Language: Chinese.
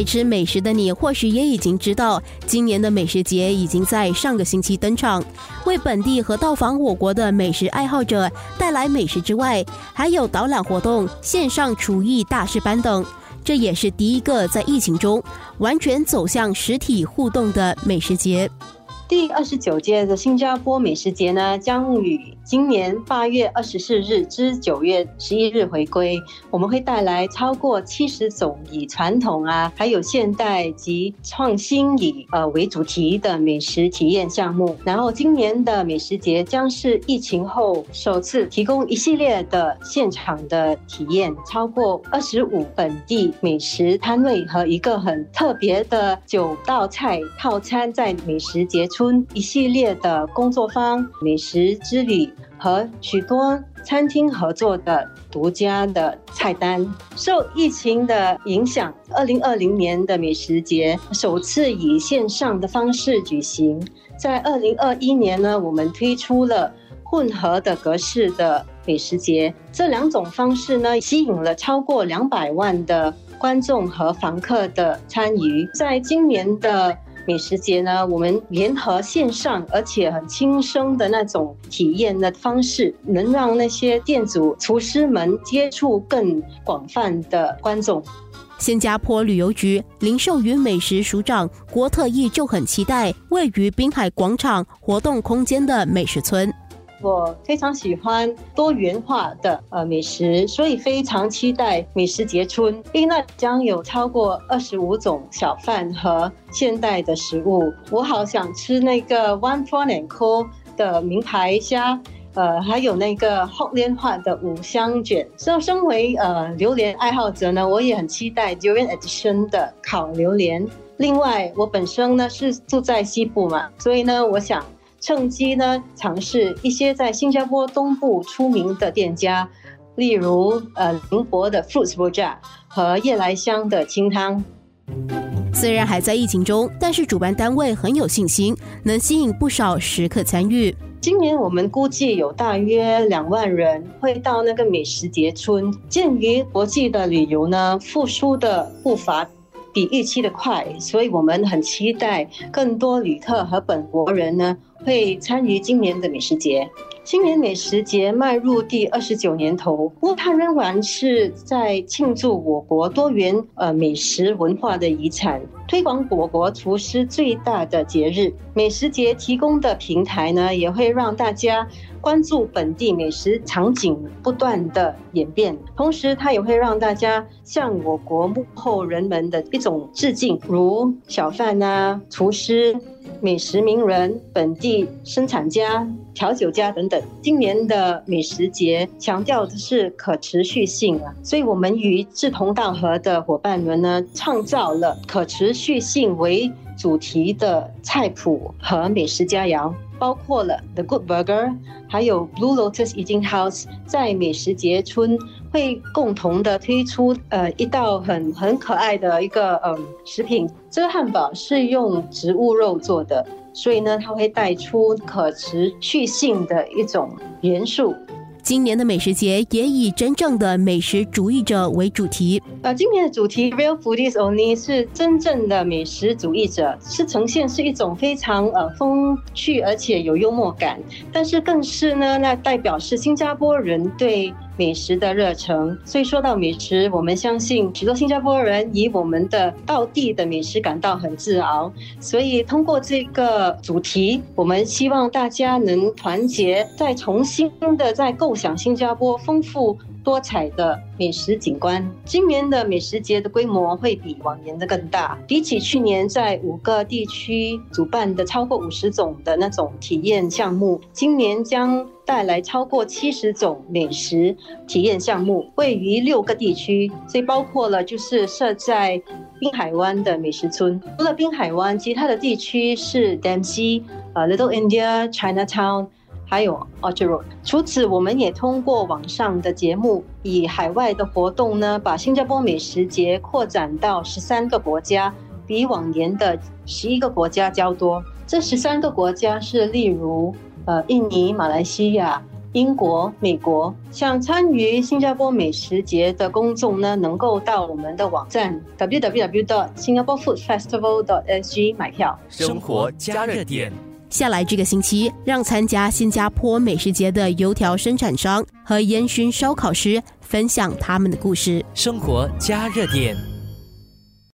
爱吃美食的你，或许也已经知道，今年的美食节已经在上个星期登场，为本地和到访我国的美食爱好者带来美食之外，还有导览活动、线上厨艺大师班等。这也是第一个在疫情中完全走向实体互动的美食节。第二十九届的新加坡美食节呢，将于今年八月二十四日至九月十一日回归。我们会带来超过七十种以传统啊，还有现代及创新以呃为主题的美食体验项目。然后，今年的美食节将是疫情后首次提供一系列的现场的体验，超过二十五本地美食摊位和一个很特别的九道菜套餐，在美食节。一系列的工作坊、美食之旅和许多餐厅合作的独家的菜单。受疫情的影响，二零二零年的美食节首次以线上的方式举行。在二零二一年呢，我们推出了混合的格式的美食节。这两种方式呢，吸引了超过两百万的观众和访客的参与。在今年的美食节呢，我们联合线上而且很轻松的那种体验的方式，能让那些店主、厨师们接触更广泛的观众。新加坡旅游局零售与美食署长郭特意就很期待位于滨海广场活动空间的美食村。我非常喜欢多元化的呃美食，所以非常期待美食节春，因为那将有超过二十五种小饭和现代的食物。我好想吃那个 One Prawn and Co 的名牌虾，呃，还有那个厚莲花的五香卷。所以，身为呃榴莲爱好者呢，我也很期待 Durian Edition 的烤榴莲。另外，我本身呢是住在西部嘛，所以呢，我想。趁机呢，尝试一些在新加坡东部出名的店家，例如呃宁波的 Fruits b o j a 和夜来香的清汤。虽然还在疫情中，但是主办单位很有信心，能吸引不少食客参与。今年我们估计有大约两万人会到那个美食节村。鉴于国际的旅游呢复苏的步伐。比预期的快，所以我们很期待更多旅客和本国人呢会参与今年的美食节。今年美食节迈入第二十九年头，不过它仍然是在庆祝我国多元呃美食文化的遗产，推广我国厨师最大的节日。美食节提供的平台呢，也会让大家关注本地美食场景不断的演变，同时它也会让大家向我国幕后人们的一种致敬，如小贩啊、厨师。美食名人、本地生产家、调酒家等等。今年的美食节强调的是可持续性啊，所以我们与志同道合的伙伴们呢，创造了可持续性为主题的菜谱和美食佳肴。包括了 The Good Burger，还有 Blue Lotus Eating House，在美食节村会共同的推出呃一道很很可爱的一个嗯食品。这个汉堡是用植物肉做的，所以呢，它会带出可持续性的一种元素。今年的美食节也以真正的美食主义者为主题。呃，今年的主题 Real Foodies Only 是真正的美食主义者，是呈现是一种非常呃风趣而且有幽默感，但是更是呢，那代表是新加坡人对。美食的热诚，所以说到美食，我们相信许多新加坡人以我们的道地的美食感到很自豪。所以通过这个主题，我们希望大家能团结，再重新的再构想新加坡丰富。多彩的美食景观，今年的美食节的规模会比往年的更大。比起去年在五个地区主办的超过五十种的那种体验项目，今年将带来超过七十种美食体验项目，位于六个地区，所以包括了就是设在滨海湾的美食村。除了滨海湾，其他的地区是 d a m s e y、呃 Little India、Chinatown。还有。除此，我们也通过网上的节目，以海外的活动呢，把新加坡美食节扩展到十三个国家，比往年的十一个国家较多。这十三个国家是例如，呃，印尼、马来西亚、英国、美国，想参与新加坡美食节的公众呢，能够到我们的网站 www.singaporefoodfestival.sg 买票。生活加热点。下来这个星期，让参加新加坡美食节的油条生产商和烟熏烧烤师分享他们的故事。生活加热点。